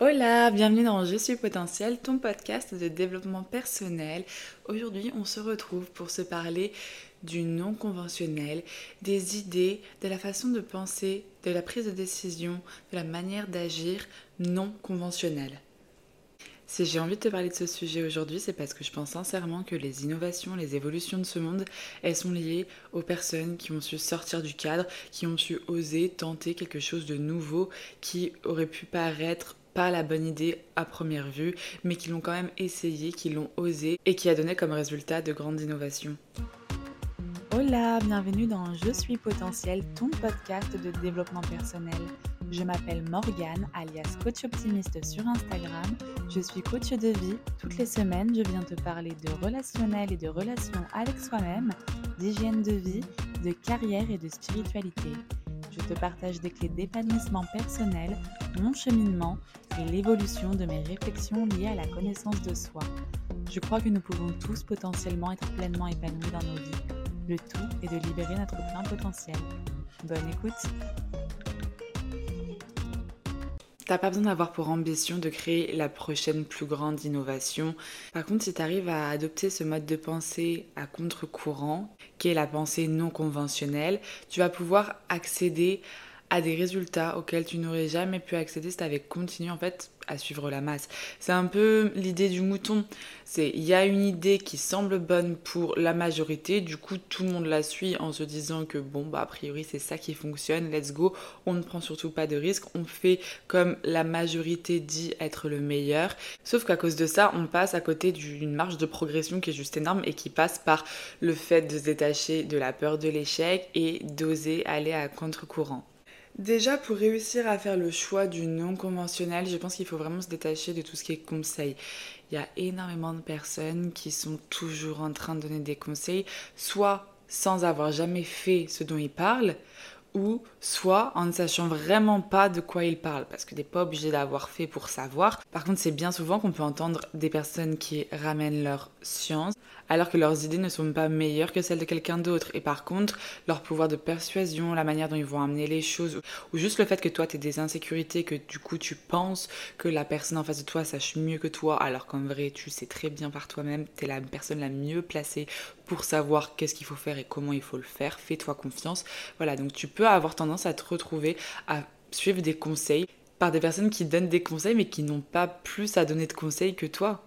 Hola, bienvenue dans Je suis potentiel, ton podcast de développement personnel. Aujourd'hui, on se retrouve pour se parler du non conventionnel, des idées, de la façon de penser, de la prise de décision, de la manière d'agir non conventionnelle. Si j'ai envie de te parler de ce sujet aujourd'hui, c'est parce que je pense sincèrement que les innovations, les évolutions de ce monde, elles sont liées aux personnes qui ont su sortir du cadre, qui ont su oser tenter quelque chose de nouveau, qui aurait pu paraître pas la bonne idée à première vue, mais qui l'ont quand même essayé, qui l'ont osé et qui a donné comme résultat de grandes innovations. Hola, bienvenue dans Je suis potentiel, ton podcast de développement personnel. Je m'appelle Morgane, alias coach optimiste sur Instagram. Je suis coach de vie. Toutes les semaines, je viens te parler de relationnel et de relations avec soi-même, d'hygiène de vie, de carrière et de spiritualité. Je te partage des clés d'épanouissement personnel, mon cheminement et l'évolution de mes réflexions liées à la connaissance de soi. Je crois que nous pouvons tous potentiellement être pleinement épanouis dans nos vies. Le tout est de libérer notre plein potentiel. Bonne écoute T'as pas besoin d'avoir pour ambition de créer la prochaine plus grande innovation. Par contre, si tu arrives à adopter ce mode de pensée à contre-courant, qui est la pensée non conventionnelle, tu vas pouvoir accéder à des résultats auxquels tu n'aurais jamais pu accéder si tu avais continué en fait à suivre la masse. C'est un peu l'idée du mouton. C'est il y a une idée qui semble bonne pour la majorité, du coup tout le monde la suit en se disant que bon bah a priori c'est ça qui fonctionne, let's go, on ne prend surtout pas de risques, on fait comme la majorité dit être le meilleur. Sauf qu'à cause de ça, on passe à côté d'une marge de progression qui est juste énorme et qui passe par le fait de se détacher de la peur de l'échec et d'oser aller à contre-courant. Déjà, pour réussir à faire le choix du non conventionnel, je pense qu'il faut vraiment se détacher de tout ce qui est conseil. Il y a énormément de personnes qui sont toujours en train de donner des conseils, soit sans avoir jamais fait ce dont ils parlent, ou soit en ne sachant vraiment pas de quoi ils parlent, parce que n'est pas obligé d'avoir fait pour savoir. Par contre, c'est bien souvent qu'on peut entendre des personnes qui ramènent leur science, alors que leurs idées ne sont pas meilleures que celles de quelqu'un d'autre. Et par contre, leur pouvoir de persuasion, la manière dont ils vont amener les choses, ou juste le fait que toi tu aies des insécurités, que du coup tu penses que la personne en face de toi sache mieux que toi, alors qu'en vrai tu sais très bien par toi-même, tu es la personne la mieux placée pour savoir qu'est-ce qu'il faut faire et comment il faut le faire. Fais-toi confiance. Voilà, donc tu peux avoir tendance à te retrouver à suivre des conseils par des personnes qui donnent des conseils mais qui n'ont pas plus à donner de conseils que toi.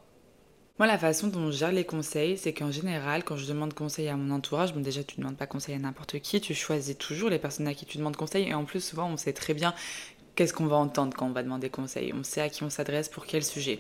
Moi, la façon dont je gère les conseils, c'est qu'en général, quand je demande conseil à mon entourage, bon, déjà, tu ne demandes pas conseil à n'importe qui, tu choisis toujours les personnes à qui tu demandes conseil. Et en plus, souvent, on sait très bien qu'est-ce qu'on va entendre quand on va demander conseil? On sait à qui on s'adresse pour quel sujet.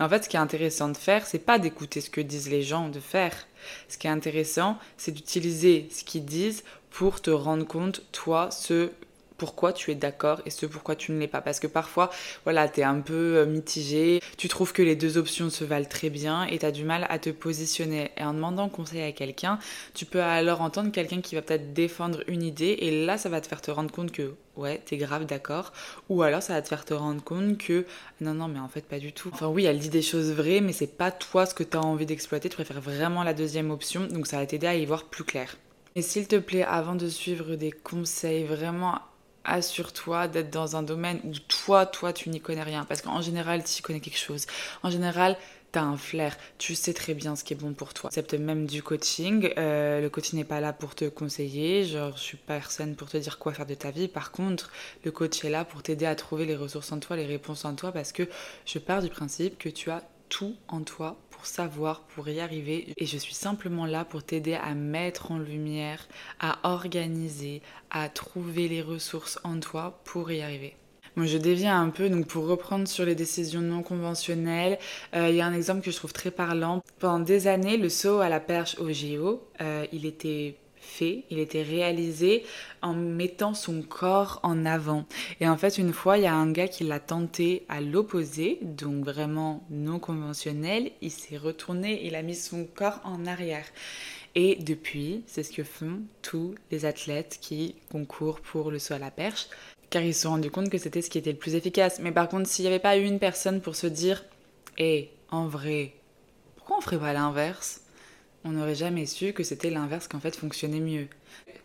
Et en fait, ce qui est intéressant de faire, c'est pas d'écouter ce que disent les gens de faire. Ce qui est intéressant, c'est d'utiliser ce qu'ils disent pour te rendre compte, toi, ce pourquoi tu es d'accord et ce pourquoi tu ne l'es pas. Parce que parfois, voilà, tu es un peu euh, mitigé, tu trouves que les deux options se valent très bien et tu as du mal à te positionner. Et en demandant conseil à quelqu'un, tu peux alors entendre quelqu'un qui va peut-être défendre une idée et là, ça va te faire te rendre compte que ouais, t'es grave d'accord. Ou alors ça va te faire te rendre compte que non, non, mais en fait, pas du tout. Enfin, oui, elle dit des choses vraies, mais c'est pas toi ce que tu as envie d'exploiter. Tu préfères vraiment la deuxième option, donc ça va t'aider à y voir plus clair. Et s'il te plaît, avant de suivre des conseils, vraiment assure-toi d'être dans un domaine où toi, toi, tu n'y connais rien. Parce qu'en général, tu connais quelque chose. En général, tu as un flair, tu sais très bien ce qui est bon pour toi. Accepte même du coaching. Euh, le coaching n'est pas là pour te conseiller. Genre, je suis personne pour te dire quoi faire de ta vie. Par contre, le coach est là pour t'aider à trouver les ressources en toi, les réponses en toi, parce que je pars du principe que tu as tout en toi savoir, pour y arriver. Et je suis simplement là pour t'aider à mettre en lumière, à organiser, à trouver les ressources en toi pour y arriver. Moi, je déviens un peu, donc pour reprendre sur les décisions non conventionnelles, euh, il y a un exemple que je trouve très parlant. Pendant des années, le saut à la perche au géo, euh, il était il était réalisé en mettant son corps en avant. Et en fait, une fois, il y a un gars qui l'a tenté à l'opposé, donc vraiment non conventionnel. Il s'est retourné, il a mis son corps en arrière. Et depuis, c'est ce que font tous les athlètes qui concourent pour le saut à la perche, car ils se sont rendus compte que c'était ce qui était le plus efficace. Mais par contre, s'il n'y avait pas eu une personne pour se dire, hé, en vrai, pourquoi on ferait pas l'inverse? On n'aurait jamais su que c'était l'inverse qu'en fait fonctionnait mieux.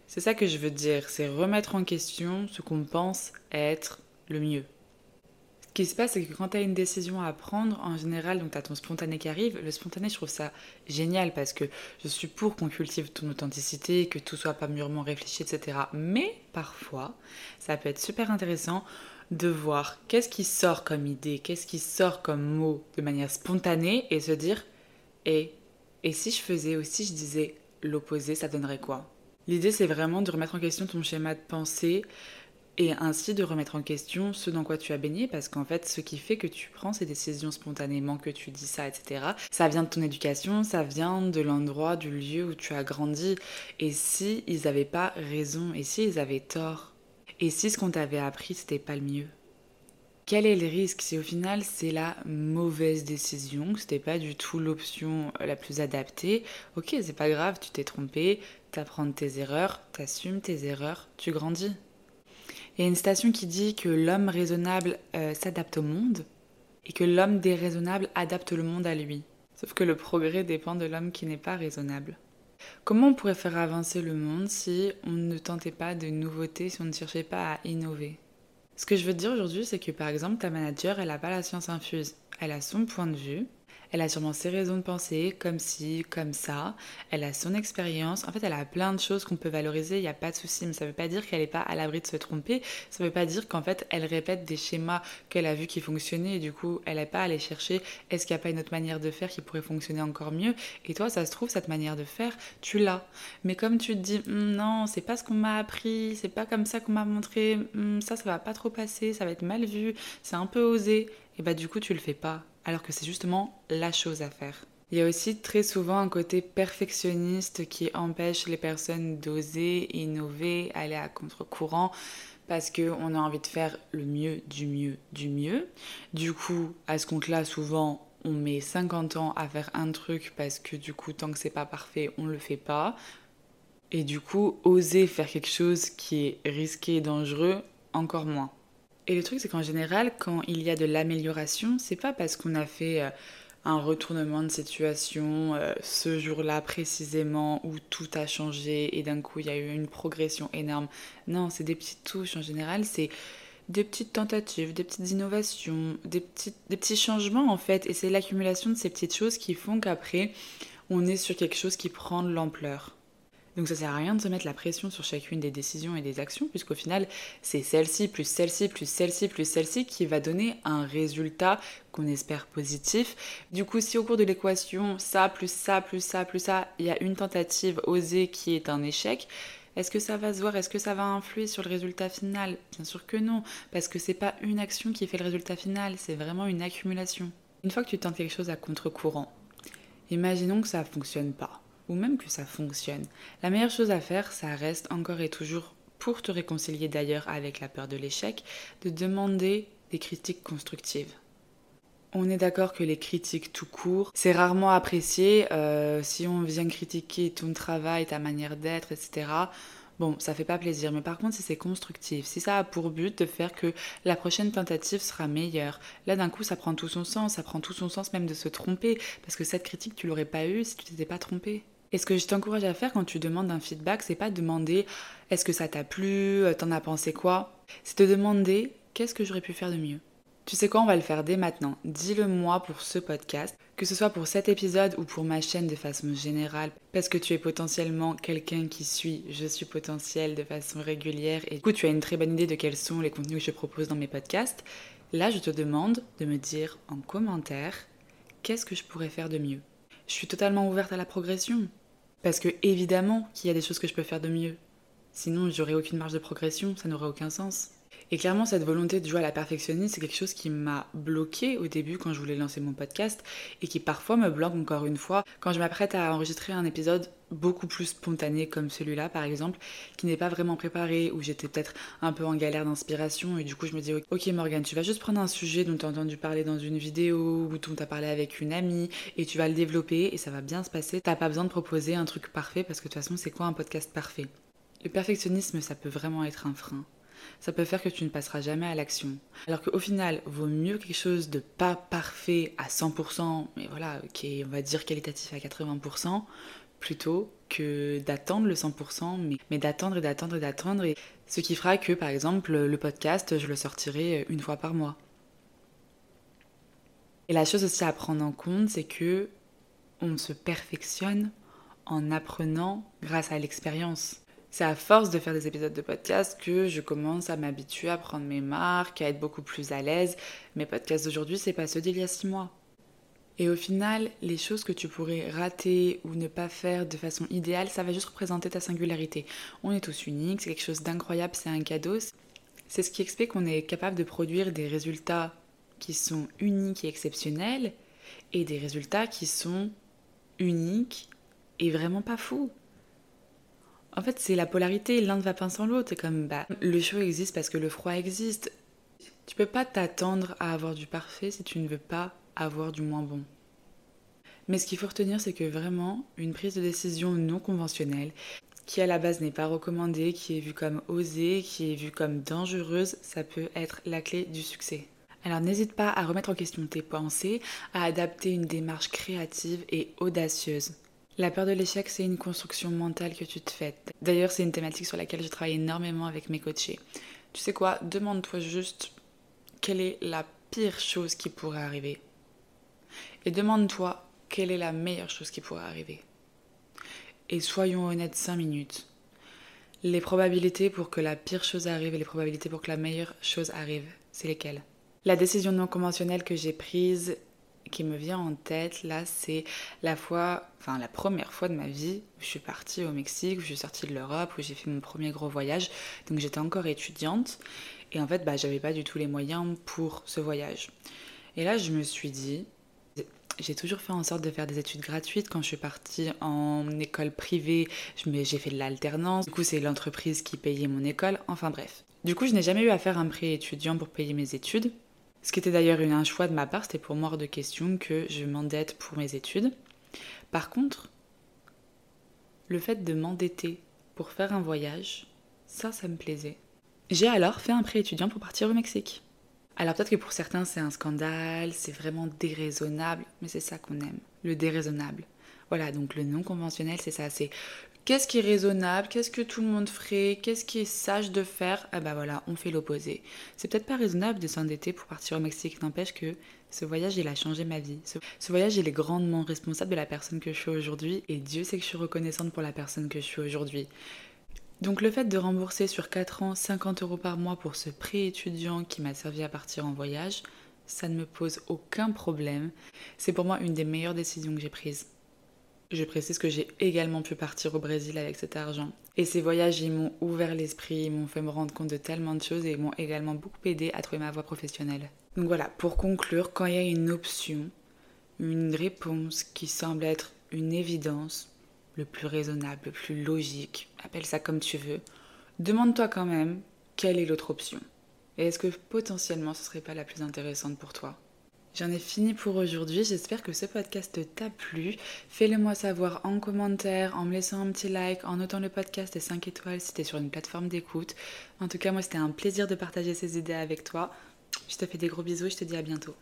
C'est ça que je veux dire, c'est remettre en question ce qu'on pense être le mieux. Ce qui se passe, c'est que quand tu as une décision à prendre, en général, donc tu as ton spontané qui arrive. Le spontané, je trouve ça génial parce que je suis pour qu'on cultive ton authenticité, que tout soit pas mûrement réfléchi, etc. Mais parfois, ça peut être super intéressant de voir qu'est-ce qui sort comme idée, qu'est-ce qui sort comme mot de manière spontanée et se dire et, et si je faisais aussi, je disais l'opposé, ça donnerait quoi? L'idée, c'est vraiment de remettre en question ton schéma de pensée, et ainsi de remettre en question ce dans quoi tu as baigné, parce qu'en fait, ce qui fait que tu prends ces décisions spontanément, que tu dis ça, etc., ça vient de ton éducation, ça vient de l'endroit, du lieu où tu as grandi. Et si ils n'avaient pas raison, et si ils avaient tort, et si ce qu'on t'avait appris, c'était pas le mieux? Quel est le risque si au final c'est la mauvaise décision, que c'était pas du tout l'option la plus adaptée? Ok, c'est pas grave, tu t'es trompé, t'apprends tes erreurs, t'assumes tes erreurs, tu grandis. Il y a une station qui dit que l'homme raisonnable euh, s'adapte au monde et que l'homme déraisonnable adapte le monde à lui. Sauf que le progrès dépend de l'homme qui n'est pas raisonnable. Comment on pourrait faire avancer le monde si on ne tentait pas de nouveautés, si on ne cherchait pas à innover? Ce que je veux te dire aujourd'hui, c'est que par exemple, ta manager, elle n'a pas la science infuse. Elle a son point de vue, elle a sûrement ses raisons de penser, comme ci, comme ça. Elle a son expérience. En fait, elle a plein de choses qu'on peut valoriser, il n'y a pas de souci. Mais ça ne veut pas dire qu'elle n'est pas à l'abri de se tromper. Ça ne veut pas dire qu'en fait, elle répète des schémas qu'elle a vus qui fonctionnaient et du coup, elle n'est pas allée chercher est-ce qu'il n'y a pas une autre manière de faire qui pourrait fonctionner encore mieux? Et toi, ça se trouve, cette manière de faire, tu l'as. Mais comme tu te dis hum, non, c'est pas ce qu'on m'a appris, c'est pas comme ça qu'on m'a montré, hum, ça, ça va pas trop passer, ça va être mal vu, c'est un peu osé. Et bah, du coup, tu le fais pas alors que c'est justement la chose à faire. Il y a aussi très souvent un côté perfectionniste qui empêche les personnes d'oser, innover, aller à contre-courant parce qu'on a envie de faire le mieux, du mieux, du mieux. Du coup, à ce compte-là, souvent, on met 50 ans à faire un truc parce que du coup, tant que c'est pas parfait, on le fait pas. Et du coup, oser faire quelque chose qui est risqué et dangereux, encore moins. Et le truc, c'est qu'en général, quand il y a de l'amélioration, c'est pas parce qu'on a fait euh, un retournement de situation euh, ce jour-là précisément où tout a changé et d'un coup il y a eu une progression énorme. Non, c'est des petites touches en général, c'est des petites tentatives, des petites innovations, des des petits changements en fait. Et c'est l'accumulation de ces petites choses qui font qu'après on est sur quelque chose qui prend de l'ampleur. Donc ça sert à rien de se mettre la pression sur chacune des décisions et des actions, puisqu'au final, c'est celle-ci, plus celle-ci, plus celle-ci, plus celle-ci qui va donner un résultat qu'on espère positif. Du coup, si au cours de l'équation, ça, plus ça, plus ça, plus ça, il y a une tentative osée qui est un échec, est-ce que ça va se voir? Est-ce que ça va influer sur le résultat final? Bien sûr que non, parce que c'est pas une action qui fait le résultat final, c'est vraiment une accumulation. Une fois que tu tentes quelque chose à contre-courant, imaginons que ça fonctionne pas ou même que ça fonctionne. La meilleure chose à faire, ça reste encore et toujours, pour te réconcilier d'ailleurs avec la peur de l'échec, de demander des critiques constructives. On est d'accord que les critiques tout court, c'est rarement apprécié. Euh, si on vient critiquer ton travail, ta manière d'être, etc., bon, ça fait pas plaisir. Mais par contre, si c'est constructif, si ça a pour but de faire que la prochaine tentative sera meilleure, là d'un coup, ça prend tout son sens. Ça prend tout son sens même de se tromper. Parce que cette critique, tu l'aurais pas eue si tu t'étais pas trompé. Et ce que je t'encourage à faire quand tu demandes un feedback, c'est pas demander est-ce que ça t'a plu, euh, t'en as pensé quoi? C'est te demander qu'est-ce que j'aurais pu faire de mieux? Tu sais quoi, on va le faire dès maintenant. Dis-le moi pour ce podcast, que ce soit pour cet épisode ou pour ma chaîne de façon générale, parce que tu es potentiellement quelqu'un qui suit Je suis potentiel de façon régulière et du coup tu as une très bonne idée de quels sont les contenus que je propose dans mes podcasts. Là, je te demande de me dire en commentaire qu'est-ce que je pourrais faire de mieux? Je suis totalement ouverte à la progression. Parce que évidemment qu'il y a des choses que je peux faire de mieux. Sinon, j'aurais aucune marge de progression, ça n'aurait aucun sens. Et clairement, cette volonté de jouer à la perfectionniste, c'est quelque chose qui m'a bloqué au début quand je voulais lancer mon podcast et qui parfois me bloque encore une fois quand je m'apprête à enregistrer un épisode beaucoup plus spontané comme celui-là par exemple, qui n'est pas vraiment préparé, où j'étais peut-être un peu en galère d'inspiration et du coup je me dis ok Morgane, tu vas juste prendre un sujet dont tu as entendu parler dans une vidéo ou dont tu as parlé avec une amie et tu vas le développer et ça va bien se passer. T'as pas besoin de proposer un truc parfait parce que de toute façon c'est quoi un podcast parfait? Le perfectionnisme ça peut vraiment être un frein ça peut faire que tu ne passeras jamais à l'action. Alors qu'au final, vaut mieux quelque chose de pas parfait à 100%, mais voilà, qui est, on va dire, qualitatif à 80%, plutôt que d'attendre le 100%, mais, mais d'attendre et d'attendre et d'attendre. Et ce qui fera que, par exemple, le podcast, je le sortirai une fois par mois. Et la chose aussi à prendre en compte, c'est que on se perfectionne en apprenant grâce à l'expérience. C'est à force de faire des épisodes de podcast que je commence à m'habituer à prendre mes marques, à être beaucoup plus à l'aise. Mes podcasts d'aujourd'hui, c'est pas ceux d'il y a six mois. Et au final, les choses que tu pourrais rater ou ne pas faire de façon idéale, ça va juste représenter ta singularité. On est tous uniques, c'est quelque chose d'incroyable, c'est un cadeau. C'est ce qui explique qu'on est capable de produire des résultats qui sont uniques et exceptionnels et des résultats qui sont uniques et vraiment pas fous. En fait, c'est la polarité, l'un ne va pas sans l'autre. C'est comme, bah, le chaud existe parce que le froid existe. Tu peux pas t'attendre à avoir du parfait si tu ne veux pas avoir du moins bon. Mais ce qu'il faut retenir, c'est que vraiment, une prise de décision non conventionnelle, qui à la base n'est pas recommandée, qui est vue comme osée, qui est vue comme dangereuse, ça peut être la clé du succès. Alors n'hésite pas à remettre en question tes pensées, à adapter une démarche créative et audacieuse. La peur de l'échec, c'est une construction mentale que tu te fais. D'ailleurs, c'est une thématique sur laquelle je travaille énormément avec mes coachés. Tu sais quoi Demande-toi juste quelle est la pire chose qui pourrait arriver. Et demande-toi quelle est la meilleure chose qui pourrait arriver. Et soyons honnêtes 5 minutes. Les probabilités pour que la pire chose arrive et les probabilités pour que la meilleure chose arrive, c'est lesquelles? La décision non conventionnelle que j'ai prise qui me vient en tête là, c'est la fois, enfin la première fois de ma vie où je suis partie au Mexique, où je suis sortie de l'Europe, où j'ai fait mon premier gros voyage. Donc j'étais encore étudiante et en fait, bah, j'avais pas du tout les moyens pour ce voyage. Et là, je me suis dit, j'ai toujours fait en sorte de faire des études gratuites. Quand je suis partie en école privée, j'ai fait de l'alternance. Du coup, c'est l'entreprise qui payait mon école. Enfin bref. Du coup, je n'ai jamais eu à faire un prêt étudiant pour payer mes études. Ce qui était d'ailleurs un choix de ma part, c'était pour moi hors de question que je m'endette pour mes études. Par contre, le fait de m'endetter pour faire un voyage, ça, ça me plaisait. J'ai alors fait un prêt étudiant pour partir au Mexique. Alors peut-être que pour certains c'est un scandale, c'est vraiment déraisonnable, mais c'est ça qu'on aime, le déraisonnable. Voilà, donc le non conventionnel, c'est ça, c'est Qu'est-ce qui est raisonnable Qu'est-ce que tout le monde ferait Qu'est-ce qui est sage de faire? Ah bah voilà, on fait l'opposé. C'est peut-être pas raisonnable de s'endetter pour partir au Mexique, n'empêche que ce voyage, il a changé ma vie. Ce, voyage, il est grandement responsable de la personne que je suis aujourd'hui, et Dieu sait que je suis reconnaissante pour la personne que je suis aujourd'hui. Donc le fait de rembourser sur 4 ans 50 euros par mois pour ce prêt étudiant qui m'a servi à partir en voyage, ça ne me pose aucun problème. C'est pour moi une des meilleures décisions que j'ai prises. Je précise que j'ai également pu partir au Brésil avec cet argent. Et ces voyages, ils m'ont ouvert l'esprit, ils m'ont fait me rendre compte de tellement de choses et m'ont également beaucoup aidé à trouver ma voie professionnelle. Donc voilà, pour conclure, quand il y a une option, une réponse qui semble être une évidence, le plus raisonnable, le plus logique, appelle ça comme tu veux, demande-toi quand même quelle est l'autre option? Et est-ce que potentiellement ce serait pas la plus intéressante pour toi? J'en ai fini pour aujourd'hui. J'espère que ce podcast t'a plu. Fais-le moi savoir en commentaire, en me laissant un petit like, en notant le podcast et 5 étoiles si t'es sur une plateforme d'écoute. En tout cas, moi, c'était un plaisir de partager ces idées avec toi. Je te fais des gros bisous je te dis à bientôt.